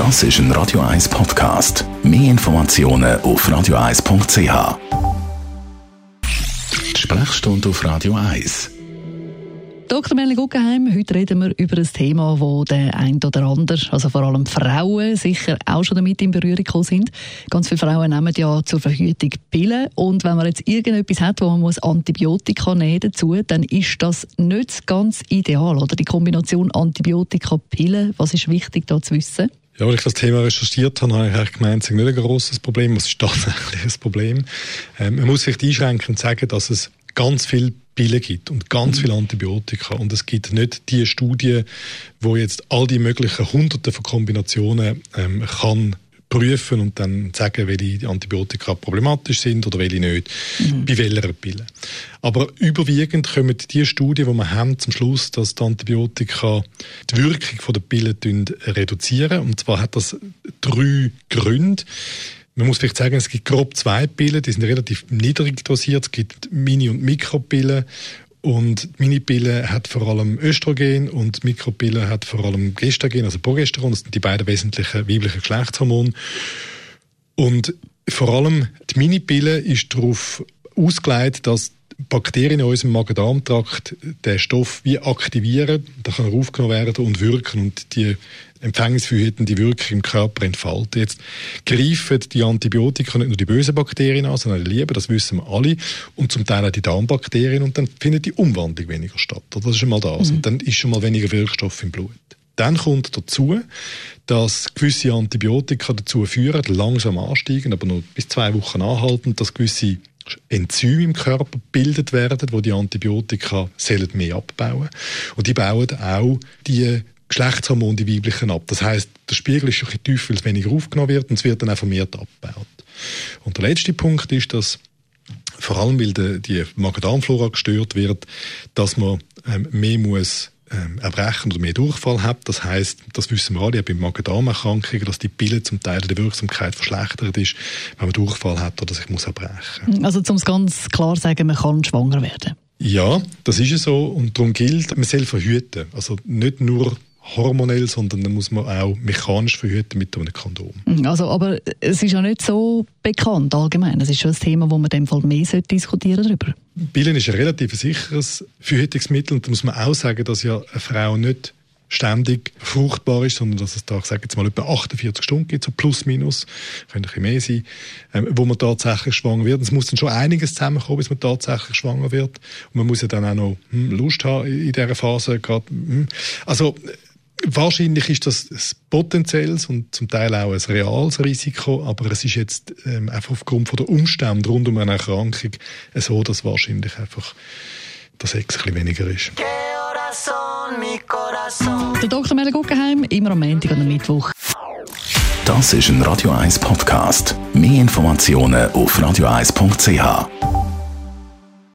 Das ist ein Radio 1 Podcast. Mehr Informationen auf radio1.ch. Sprechstunde auf Radio 1. Dr. Melanie Guggenheim, heute reden wir über ein Thema, wo der ein oder andere, also vor allem Frauen, sicher auch schon damit in Berührung gekommen sind. Ganz viele Frauen nehmen ja zur Verhütung Pillen und wenn man jetzt irgendetwas hat, wo man muss Antibiotika nehmen dazu, dann ist das nicht ganz ideal, oder? Die Kombination Antibiotika-Pillen, was ist wichtig da zu wissen? Ja, als ich das Thema recherchiert habe, habe ich gemeint, es ist nicht ein grosses Problem, es ist tatsächlich ein Problem. Ähm, man muss sich einschränken und sagen, dass es ganz viel Pillen gibt und ganz mhm. viele Antibiotika. Und es gibt nicht die Studie, wo jetzt all die möglichen Hunderte von Kombinationen ähm, kann prüfen und dann sagen, welche Antibiotika problematisch sind oder welche nicht, mhm. bei welcher Pille. Aber überwiegend kommen die Studien, die wir haben, zum Schluss, dass die Antibiotika die Wirkung der Pille reduzieren. Und zwar hat das drei Gründe. Man muss vielleicht sagen, es gibt grob zwei Pillen, die sind relativ niedrig dosiert. Es gibt Mini- und Mikropillen. Und Minipille hat vor allem Östrogen und Mikropille hat vor allem Gestagen, also Progesteron. Das sind die beiden wesentlichen weiblichen Geschlechtshormone. Und vor allem die Minipille ist darauf ausgelegt, dass Bakterien in unserem Magen-Darm-Trakt den Stoff wie aktivieren, da kann er aufgenommen werden und wirken und die empfängnisverhütende Wirkung im Körper entfalten. Jetzt greifen die Antibiotika nicht nur die bösen Bakterien an, sondern die lieben, das wissen wir alle, und zum Teil auch die Darmbakterien und dann findet die Umwandlung weniger statt. Das ist schon mal das. Mhm. Und dann ist schon mal weniger Wirkstoff im Blut. Dann kommt dazu, dass gewisse Antibiotika dazu führen, langsam ansteigen, aber nur bis zwei Wochen anhalten, dass gewisse Enzyme im Körper gebildet werden, wo die Antibiotika sollen mehr abbauen. Und die bauen auch die Geschlechtshormone, die weiblichen, ab. Das heißt, der Spiegel ist ein bisschen tiefer, weil es weniger aufgenommen wird und es wird dann auch vermehrt abgebaut. Und der letzte Punkt ist, dass vor allem, weil die Magen-Darm-Flora gestört wird, dass man ähm, mehr muss Erbrechen oder mehr Durchfall hat. Das heißt, das wissen wir alle, bei Magen-Darm-Erkrankungen, dass die Pille zum Teil der Wirksamkeit verschlechtert ist, wenn man Durchfall hat oder sich muss erbrechen. Also um es ganz klar zu sagen, man kann schwanger werden. Ja, das ist es so und darum gilt, man soll verhüten. Also nicht nur hormonell, sondern dann muss man auch mechanisch verhüten mit einem Kondom. Mhm, also, aber es ist ja nicht so bekannt allgemein. Es ist schon ein Thema, wo man in dem Fall mehr diskutieren darüber. Pillen ist ein relativ sicheres Verhütungsmittel und da muss man auch sagen, dass ja eine Frau nicht ständig fruchtbar ist, sondern dass es da, ich sage jetzt mal, etwa 48 Stunden gibt, so plus minus, könnte ein bisschen mehr sein, ähm, wo man tatsächlich schwanger wird. Es muss dann schon einiges zusammenkommen, bis man tatsächlich schwanger wird. Und man muss ja dann auch noch hm, Lust haben in dieser Phase. Grad, hm. Also Wahrscheinlich ist das ein potenzielles und zum Teil auch ein reales Risiko, aber es ist jetzt ähm, einfach aufgrund von der Umstände rund um eine Erkrankung so, dass wahrscheinlich einfach das Sex ein bisschen weniger ist. Der Dr. Melle Guggenheim, immer am Montag und am Mittwoch. Das ist ein Radio 1 Podcast. Mehr Informationen auf radio1.ch.